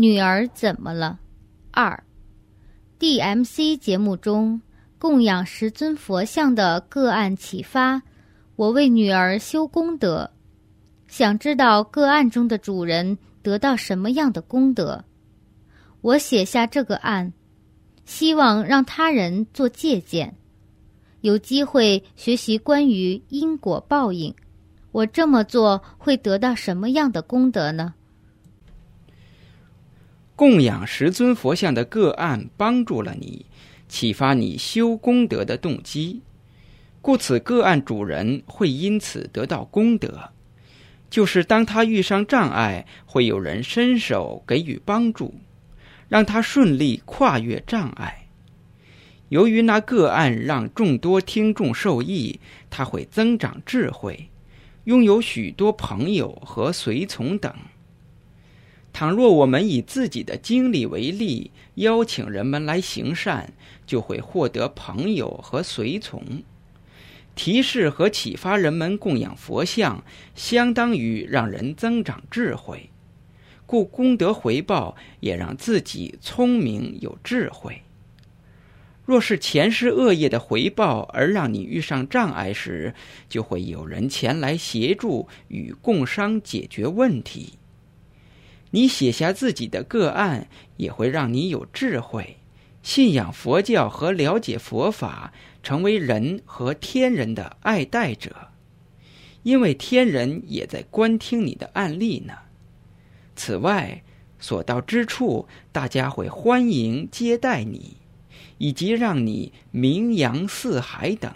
女儿怎么了？二，DMC 节目中供养十尊佛像的个案启发我为女儿修功德，想知道个案中的主人得到什么样的功德。我写下这个案，希望让他人做借鉴，有机会学习关于因果报应。我这么做会得到什么样的功德呢？供养十尊佛像的个案帮助了你，启发你修功德的动机，故此个案主人会因此得到功德。就是当他遇上障碍，会有人伸手给予帮助。让他顺利跨越障碍。由于那个案让众多听众受益，他会增长智慧，拥有许多朋友和随从等。倘若我们以自己的经历为例，邀请人们来行善，就会获得朋友和随从。提示和启发人们供养佛像，相当于让人增长智慧。故功德回报也让自己聪明有智慧。若是前世恶业的回报而让你遇上障碍时，就会有人前来协助与共商解决问题。你写下自己的个案，也会让你有智慧，信仰佛教和了解佛法，成为人和天人的爱戴者，因为天人也在观听你的案例呢。此外，所到之处，大家会欢迎接待你，以及让你名扬四海等。